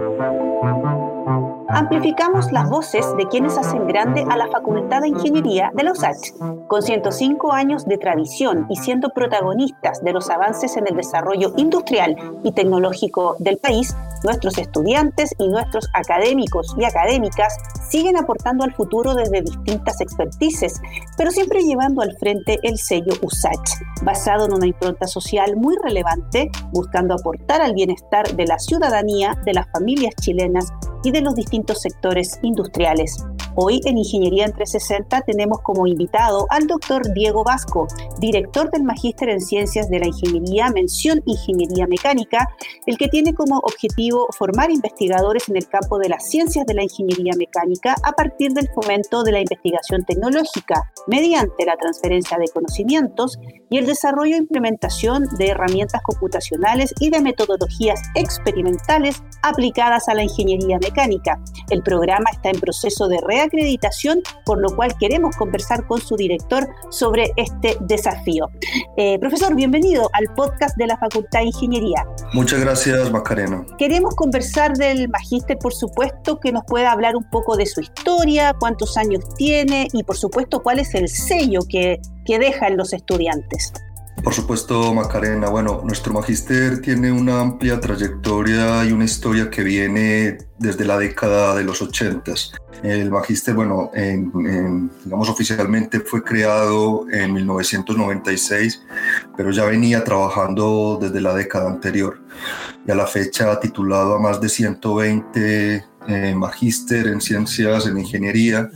Thank you. Amplificamos las voces de quienes hacen grande a la Facultad de Ingeniería de la USACH, con 105 años de tradición y siendo protagonistas de los avances en el desarrollo industrial y tecnológico del país, nuestros estudiantes y nuestros académicos y académicas siguen aportando al futuro desde distintas expertices, pero siempre llevando al frente el sello USACH, basado en una impronta social muy relevante, buscando aportar al bienestar de la ciudadanía, de las familias chilenas y de los distintos sectores industriales. Hoy en Ingeniería en 360 tenemos como invitado al doctor Diego Vasco, director del Magíster en Ciencias de la Ingeniería, mención Ingeniería Mecánica, el que tiene como objetivo formar investigadores en el campo de las ciencias de la ingeniería mecánica a partir del fomento de la investigación tecnológica, mediante la transferencia de conocimientos y el desarrollo e implementación de herramientas computacionales y de metodologías experimentales aplicadas a la ingeniería mecánica. El programa está en proceso de reacreditación, por lo cual queremos conversar con su director sobre este desafío. Eh, profesor, bienvenido al podcast de la Facultad de Ingeniería. Muchas gracias, Macarena. Queremos conversar del magíster, por supuesto, que nos pueda hablar un poco de su historia, cuántos años tiene y, por supuesto, cuál es el sello que, que deja en los estudiantes. Por supuesto, Macarena. Bueno, nuestro magíster tiene una amplia trayectoria y una historia que viene desde la década de los 80. El magíster, bueno, digamos oficialmente fue creado en 1996, pero ya venía trabajando desde la década anterior. Y a la fecha ha titulado a más de 120 eh, magíster en ciencias, en ingeniería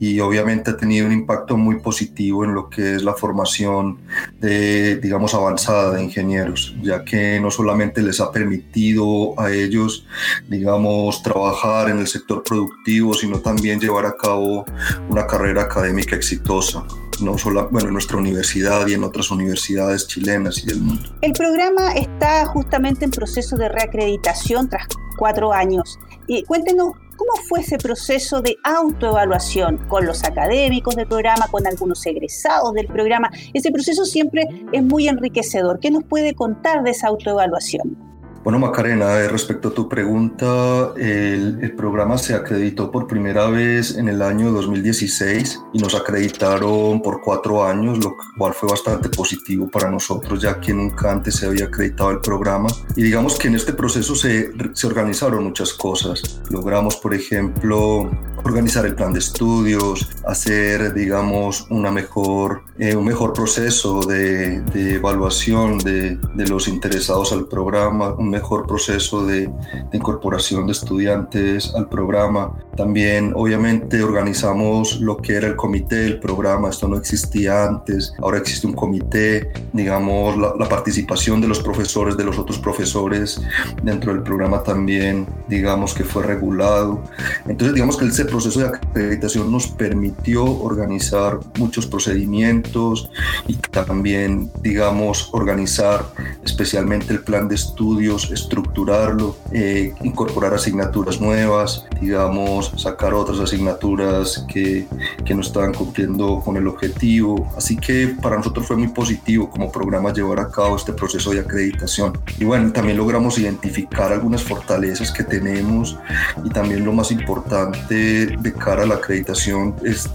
y obviamente ha tenido un impacto muy positivo en lo que es la formación de, digamos, avanzada de ingenieros, ya que no solamente les ha permitido a ellos, digamos, trabajar en el sector productivo, sino también llevar a cabo una carrera académica exitosa no solo bueno, en nuestra universidad y en otras universidades chilenas y del mundo. El programa está justamente en proceso de reacreditación tras cuatro años. Y cuéntenos ¿Cómo fue ese proceso de autoevaluación con los académicos del programa, con algunos egresados del programa? Ese proceso siempre es muy enriquecedor. ¿Qué nos puede contar de esa autoevaluación? Bueno, Macarena, eh, respecto a tu pregunta, el, programa se acreditó por primera vez en el año 2016 y nos acreditaron por cuatro años, lo cual fue bastante positivo para nosotros, ya que nunca antes se había acreditado el programa. Y digamos que en este proceso se, se organizaron muchas cosas. Logramos, por ejemplo, organizar el plan de estudios, hacer, digamos, una mejor, eh, un mejor proceso de, de evaluación de, de, los interesados al programa, un mejor proceso de, de, incorporación de estudiantes al programa. También, obviamente, organizamos lo que era el comité del programa. Esto no existía antes. Ahora existe un comité, digamos, la, la participación de los profesores, de los otros profesores dentro del programa también, digamos, que fue regulado. Entonces, digamos que ese proceso de acreditación nos permitió organizar muchos procedimientos y también, digamos, organizar especialmente el plan de estudios estructurarlo, eh, incorporar asignaturas nuevas, digamos, sacar otras asignaturas que, que no estaban cumpliendo con el objetivo. Así que para nosotros fue muy positivo como programa llevar a cabo este proceso de acreditación. Y bueno, también logramos identificar algunas fortalezas que tenemos y también lo más importante de cara a la acreditación es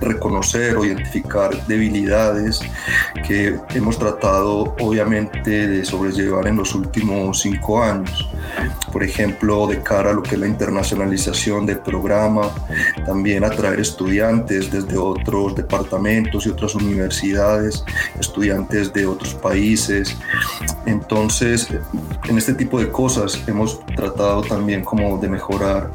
reconocer o identificar debilidades que hemos tratado obviamente de sobrellevar en los últimos cinco años. Por ejemplo, de cara a lo que es la internacionalización del programa, también atraer estudiantes desde otros departamentos y otras universidades, estudiantes de otros países. Entonces, en este tipo de cosas hemos tratado también como de mejorar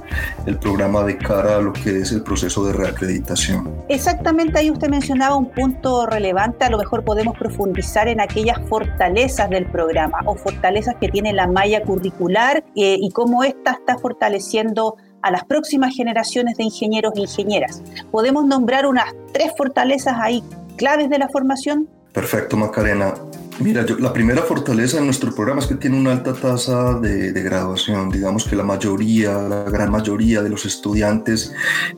el programa de cara a lo que es el proceso de reacreditación. Exactamente, ahí usted mencionaba un punto relevante, a lo mejor podemos profundizar en aquellas fortalezas del programa o fortalezas que tiene la malla curricular eh, y cómo ésta está fortaleciendo a las próximas generaciones de ingenieros e ingenieras. ¿Podemos nombrar unas tres fortalezas ahí claves de la formación? Perfecto, Macarena. Mira, la primera fortaleza de nuestro programa es que tiene una alta tasa de, graduación. Digamos que la mayoría, la gran mayoría de los estudiantes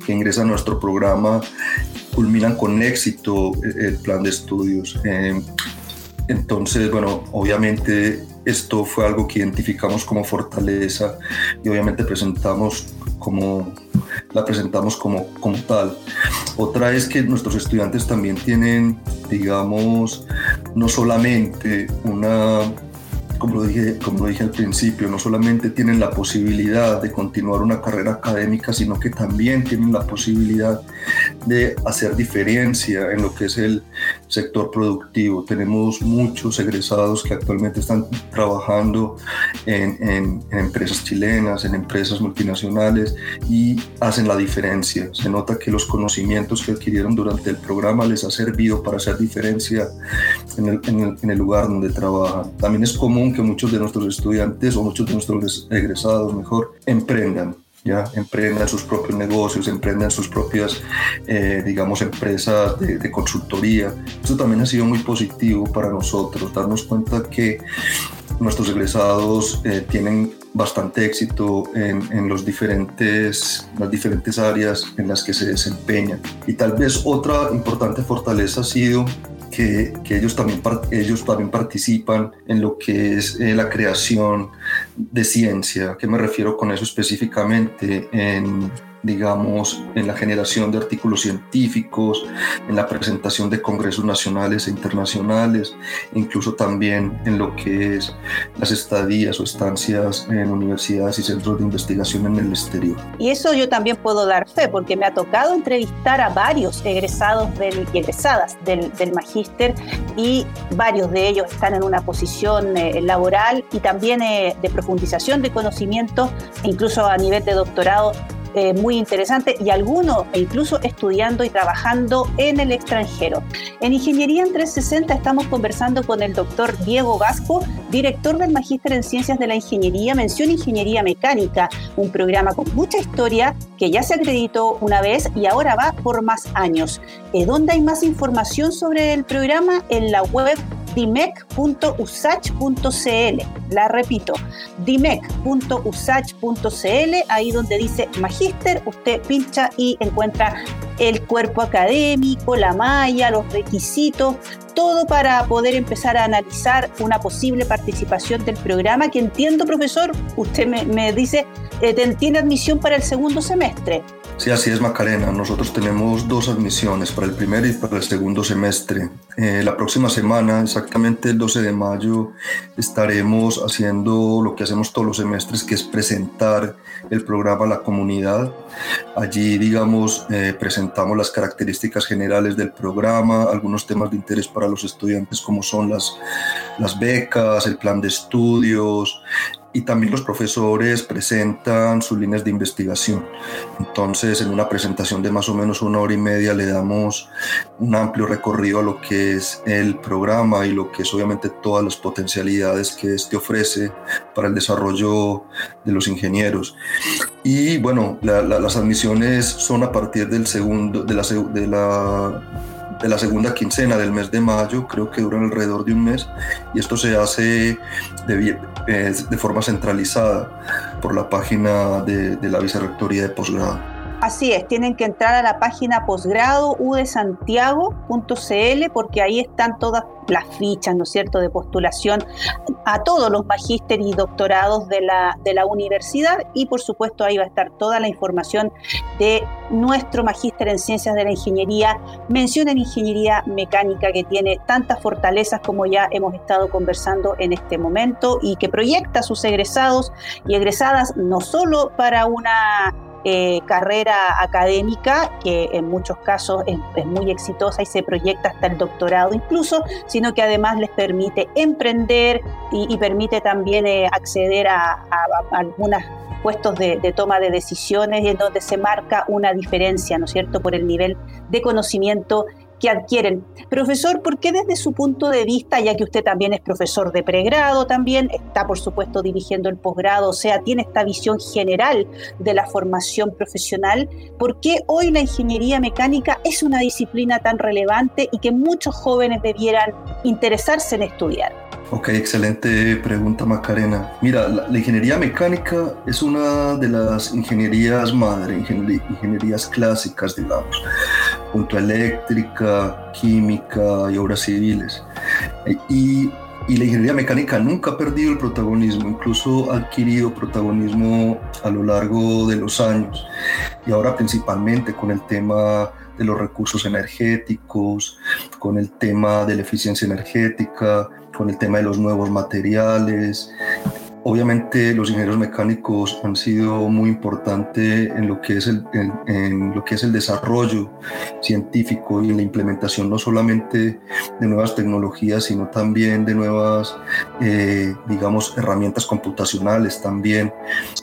que ingresan a nuestro programa culminan con éxito el, plan de estudios. Eh, entonces, bueno, obviamente esto fue algo que identificamos como fortaleza y obviamente presentamos como la presentamos como, como tal. Otra es que nuestros estudiantes también tienen, digamos, no solamente una como lo, dije, como lo dije al principio, no solamente tienen la posibilidad de continuar una carrera académica, sino que también tienen la posibilidad de hacer diferencia en lo que es el sector productivo. Tenemos muchos egresados que actualmente están trabajando en, empresas chilenas, en empresas multinacionales y hacen la diferencia. Se nota que los conocimientos que adquirieron durante el programa les ha servido para hacer diferencia en el lugar donde trabajan. También es común que muchos de nuestros estudiantes o muchos de nuestros egresados, mejor, emprendan ya emprendan sus propios negocios, emprendan sus propias, eh, digamos, empresas de, consultoría. Eso también ha sido muy positivo para nosotros, darnos cuenta que nuestros egresados eh, tienen bastante éxito en, en, los diferentes, las diferentes áreas en las que se desempeñan. Y tal vez otra importante fortaleza ha sido que, ellos, también, ellos también participan en lo que es eh, la creación de ciencia. ¿Qué me refiero con eso específicamente? En digamos, en la generación de artículos científicos, en la presentación de congresos nacionales e internacionales, incluso también en lo que es las estadías o estancias en universidades y centros de investigación en el exterior. Y eso yo también puedo dar fe, porque me ha tocado entrevistar a varios egresados del, y egresadas del, del magíster y varios de ellos están en una posición eh, laboral y también eh, de profundización de conocimiento, incluso a nivel de doctorado eh, muy interesante y algunos incluso estudiando y trabajando en el extranjero. En Ingeniería en 360 estamos conversando con el doctor Diego Vasco, director del Magíster en Ciencias de la Ingeniería, mención Ingeniería Mecánica, un programa con mucha historia que ya se acreditó una vez y ahora va por más años. ¿Dónde hay más información sobre el programa? En la web dimec.usach.cl. La repito, dimec.usach.cl, ahí donde dice magíster, usted pincha y encuentra el cuerpo académico, la malla, los requisitos, todo para poder empezar a analizar una posible participación del programa que entiendo, profesor, usted me, dice, eh, tiene admisión para el segundo semestre. Sí, así es, Macarena. Nosotros tenemos dos admisiones para el primer y para el segundo semestre. Eh, la próxima semana, exactamente el 12 de mayo, estaremos haciendo lo que hacemos todos los semestres, que es presentar el programa a la comunidad. Allí, digamos, eh, presentamos las características generales del programa, algunos temas de interés para los estudiantes como son las, las becas, el plan de estudios, y también los profesores presentan sus líneas de investigación. Entonces, en una presentación de más o menos una hora y media le damos un amplio recorrido a lo que es el programa y lo que es obviamente todas las potencialidades que este ofrece para el desarrollo de los ingenieros. Y bueno, las admisiones son a partir del segundo, de la, de la segunda quincena del mes de mayo, creo que duran alrededor de un mes, y esto se hace de, eh, de forma centralizada por la página de, de la Vicerrectoría de Posgrado. Así es, tienen que entrar a la página posgrado udesantiago.cl porque ahí están todas las fichas, ¿no es cierto?, de postulación a todos los magíster y doctorados de la, de la universidad y por supuesto ahí va a estar toda la información de nuestro magíster en ciencias de la ingeniería, mención en ingeniería mecánica que tiene tantas fortalezas como ya hemos estado conversando en este momento y que proyecta a sus egresados y egresadas no solo para una eh, carrera académica que en muchos casos es, muy exitosa y se proyecta hasta el doctorado incluso, sino que además les permite emprender y, permite también eh, acceder a, algunos puestos de, de, toma de decisiones y en donde se marca una diferencia, ¿no es cierto?, por el nivel de conocimiento que adquieren. Profesor, ¿por qué desde su punto de vista, ya que usted también es profesor de pregrado, también está por supuesto dirigiendo el posgrado, o sea, tiene esta visión general de la formación profesional, ¿por qué hoy la ingeniería mecánica es una disciplina tan relevante y que muchos jóvenes debieran interesarse en estudiar? Ok, excelente pregunta Macarena. Mira, la, ingeniería mecánica es una de las ingenierías madre, ingenierías clásicas, digamos junto a eléctrica, química y obras civiles. Y y la ingeniería mecánica nunca ha perdido el protagonismo, incluso ha adquirido protagonismo a lo largo de los años y ahora principalmente con el tema de los recursos energéticos, con el tema de la eficiencia energética, con el tema de los nuevos materiales, Obviamente los ingenieros mecánicos han sido muy importantes en lo que es el, en, lo que es el desarrollo científico y la implementación no solamente de nuevas tecnologías, sino también de nuevas, eh, digamos, herramientas computacionales también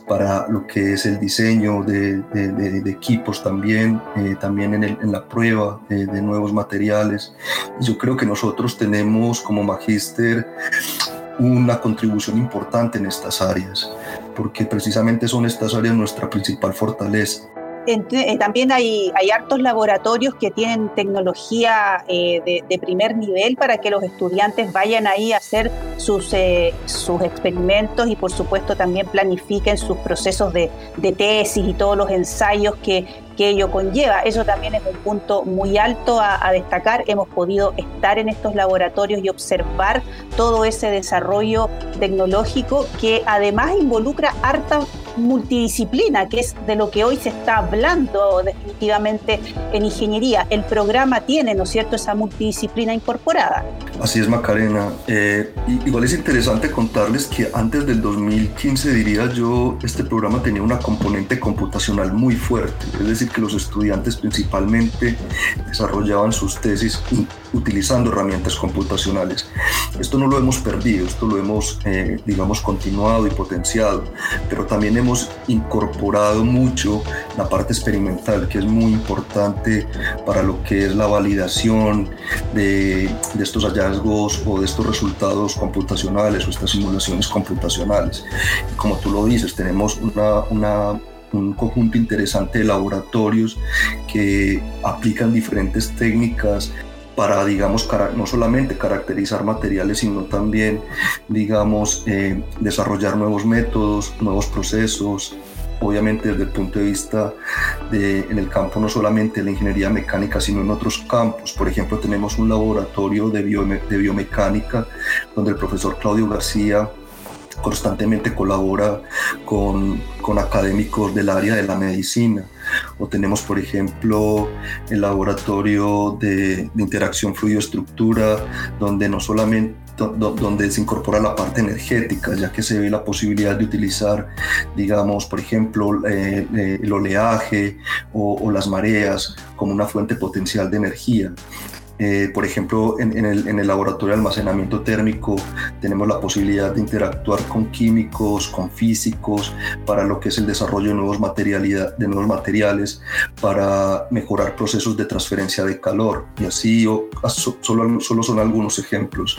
para lo que es el diseño de, de, equipos también, eh, también en, el, en, la prueba de, nuevos materiales. yo creo que nosotros tenemos como magíster una contribución importante en estas áreas, porque precisamente son estas áreas nuestra principal fortaleza. Eh, también hay, hay hartos laboratorios que tienen tecnología eh, de, primer nivel para que los estudiantes vayan ahí a hacer sus, eh, sus experimentos y por supuesto también planifiquen sus procesos de, de tesis y todos los ensayos que, que ello conlleva. Eso también es un punto muy alto a, destacar. Hemos podido estar en estos laboratorios y observar todo ese desarrollo tecnológico que además involucra harta multidisciplina, que es de lo que hoy se está hablando definitivamente en ingeniería. El programa tiene, ¿no es cierto?, esa multidisciplina incorporada. Así es, Macarena. Eh, igual es interesante contarles que antes del 2015, diría yo, este programa tenía una componente computacional muy fuerte, es decir, que los estudiantes principalmente desarrollaban sus tesis utilizando herramientas computacionales. Esto no lo hemos perdido, esto lo hemos, eh, digamos, continuado y potenciado, pero también hemos incorporado mucho la parte experimental, que es muy importante para lo que es la validación de, de estos hallazgos o de estos resultados computacionales o estas simulaciones computacionales. Y como tú lo dices, tenemos una, una un conjunto interesante de laboratorios que aplican diferentes técnicas para, digamos, no solamente caracterizar materiales, sino también, digamos, eh, desarrollar nuevos métodos, nuevos procesos, obviamente desde el punto de vista de, en el campo no solamente de la ingeniería mecánica, sino en otros campos. Por ejemplo, tenemos un laboratorio de, de biomecánica donde el profesor Claudio García constantemente colabora con, con, académicos del área de la medicina. O tenemos, por ejemplo, el laboratorio de, de interacción fluido-estructura, donde no solamente donde se incorpora la parte energética, ya que se ve la posibilidad de utilizar, digamos, por ejemplo, eh, eh, el oleaje o, o las mareas como una fuente potencial de energía. Eh, por ejemplo, en, el, laboratorio de almacenamiento térmico tenemos la posibilidad de interactuar con químicos, con físicos, para lo que es el desarrollo de nuevos, de nuevos materiales, para mejorar procesos de transferencia de calor. Y así solo, solo son algunos ejemplos.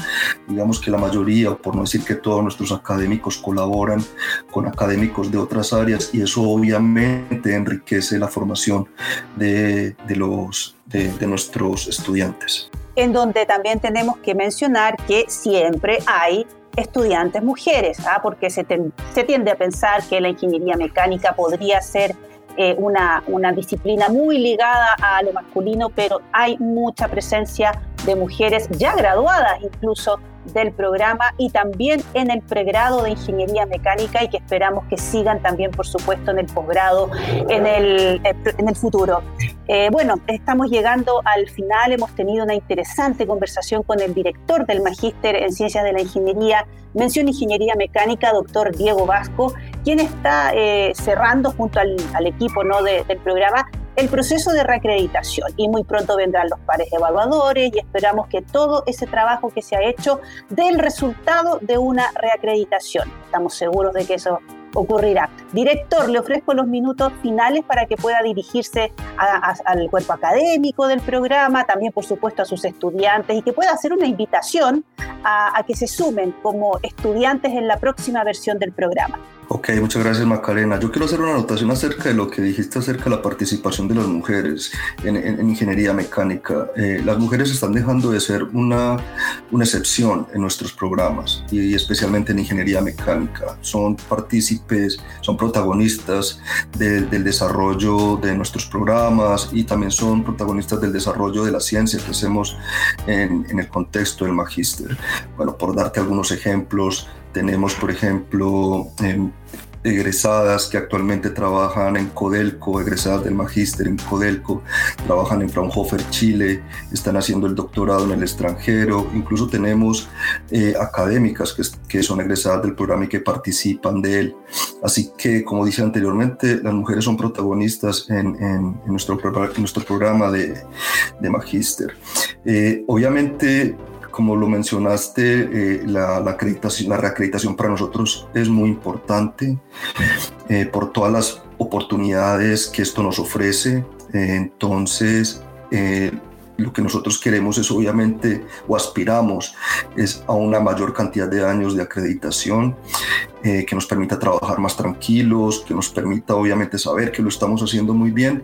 Digamos que la mayoría, o por no decir que todos nuestros académicos colaboran con académicos de otras áreas y eso obviamente enriquece la formación de, de los de, nuestros estudiantes. En donde también tenemos que mencionar que siempre hay estudiantes mujeres, ¿ah? porque se, se, tiende a pensar que la ingeniería mecánica podría ser eh, una, una, disciplina muy ligada a lo masculino, pero hay mucha presencia de mujeres ya graduadas incluso del programa y también en el pregrado de ingeniería mecánica y que esperamos que sigan también, por supuesto, en el posgrado en el, en el futuro. Eh, bueno, estamos llegando al final, hemos tenido una interesante conversación con el director del Magíster en Ciencias de la Ingeniería, mención Ingeniería Mecánica, doctor Diego Vasco, quien está eh, cerrando junto al, equipo ¿no? del programa el proceso de reacreditación y muy pronto vendrán los pares evaluadores y esperamos que todo ese trabajo que se ha hecho dé el resultado de una reacreditación. Estamos seguros de que eso ocurrirá. Director, le ofrezco los minutos finales para que pueda dirigirse al cuerpo académico del programa, también por supuesto a sus estudiantes y que pueda hacer una invitación a, a que se sumen como estudiantes en la próxima versión del programa. Ok, muchas gracias Macarena. Yo quiero hacer una anotación acerca de lo que dijiste acerca de la participación de las mujeres en, ingeniería mecánica. Eh, las mujeres están dejando de ser una, una excepción en nuestros programas y, especialmente en ingeniería mecánica. Son partícipes, son protagonistas del desarrollo de nuestros programas y también son protagonistas del desarrollo de la ciencia que hacemos en, en el contexto del magíster. Bueno, por darte algunos ejemplos, tenemos, por ejemplo, egresadas que actualmente trabajan en Codelco, egresadas del magíster en Codelco, trabajan en Fraunhofer, Chile, están haciendo el doctorado en el extranjero, incluso tenemos eh, académicas que, que, son egresadas del programa y que participan de él. Así que, como dije anteriormente, las mujeres son protagonistas en, en, nuestro, en nuestro programa de, de magíster. Eh, obviamente, como lo mencionaste, eh, la, acreditación, la reacreditación para nosotros es muy importante eh, por todas las oportunidades que esto nos ofrece. Eh, entonces, lo que nosotros queremos es obviamente o aspiramos es a una mayor cantidad de años de acreditación eh, que nos permita trabajar más tranquilos, que nos permita obviamente saber que lo estamos haciendo muy bien.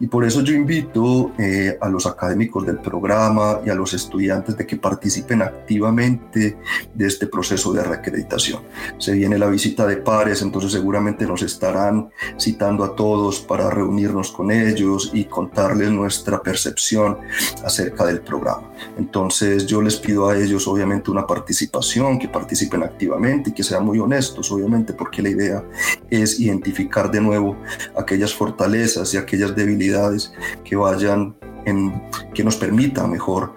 Y por eso yo invito eh, a los académicos del programa y a los estudiantes de que participen activamente de este proceso de reacreditación. Se viene la visita de pares, entonces seguramente nos estarán citando a todos para reunirnos con ellos y contarles nuestra percepción acerca del programa. Entonces yo les pido a ellos obviamente una participación, que participen activamente y que sean muy honestos obviamente, porque la idea es identificar de nuevo aquellas fortalezas y aquellas debilidades que vayan que nos permita mejor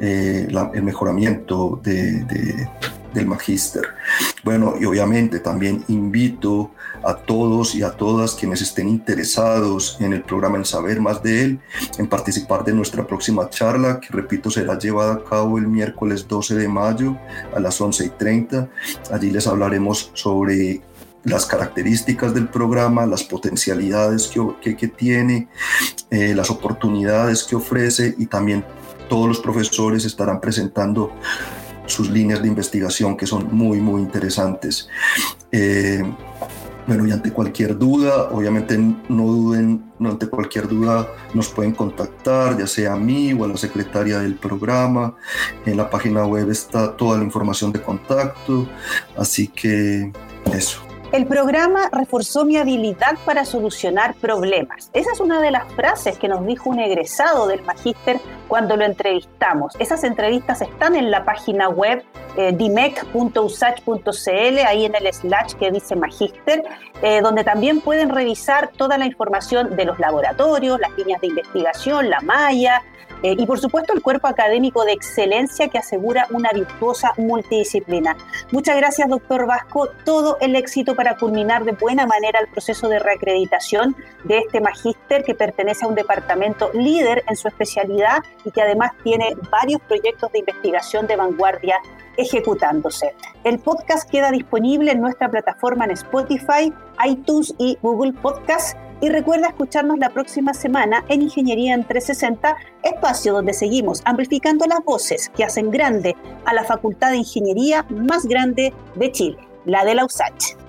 eh, el mejoramiento de, del magíster. Bueno, y obviamente también invito a todos y a todas quienes estén interesados en el programa, en saber más de él, en participar de nuestra próxima charla, que repito, será llevada a cabo el miércoles 12 de mayo a las 11 y 30. Allí les hablaremos sobre las características del programa, las potencialidades que, que, tiene, eh, las oportunidades que ofrece y también todos los profesores estarán presentando sus líneas de investigación que son muy, muy interesantes. Eh, bueno, y ante cualquier duda, obviamente no duden, no ante cualquier duda nos pueden contactar, ya sea a mí o a la secretaria del programa. En la página web está toda la información de contacto, así que eso. El programa reforzó mi habilidad para solucionar problemas. Esa es una de las frases que nos dijo un egresado del magíster cuando lo entrevistamos. Esas entrevistas están en la página web eh, dimec.usach.cl, ahí en el slash que dice magíster, eh, donde también pueden revisar toda la información de los laboratorios, las líneas de investigación, la malla, eh, y por supuesto el cuerpo académico de excelencia que asegura una virtuosa multidisciplina. Muchas gracias, doctor Vasco. Todo el éxito para culminar de buena manera el proceso de reacreditación de este magíster que pertenece a un departamento líder en su especialidad y que además tiene varios proyectos de investigación de vanguardia ejecutándose. El podcast queda disponible en nuestra plataforma en Spotify, iTunes y Google Podcast y recuerda escucharnos la próxima semana en Ingeniería en 360, espacio donde seguimos amplificando las voces que hacen grande a la Facultad de Ingeniería más grande de Chile, la de la USACH.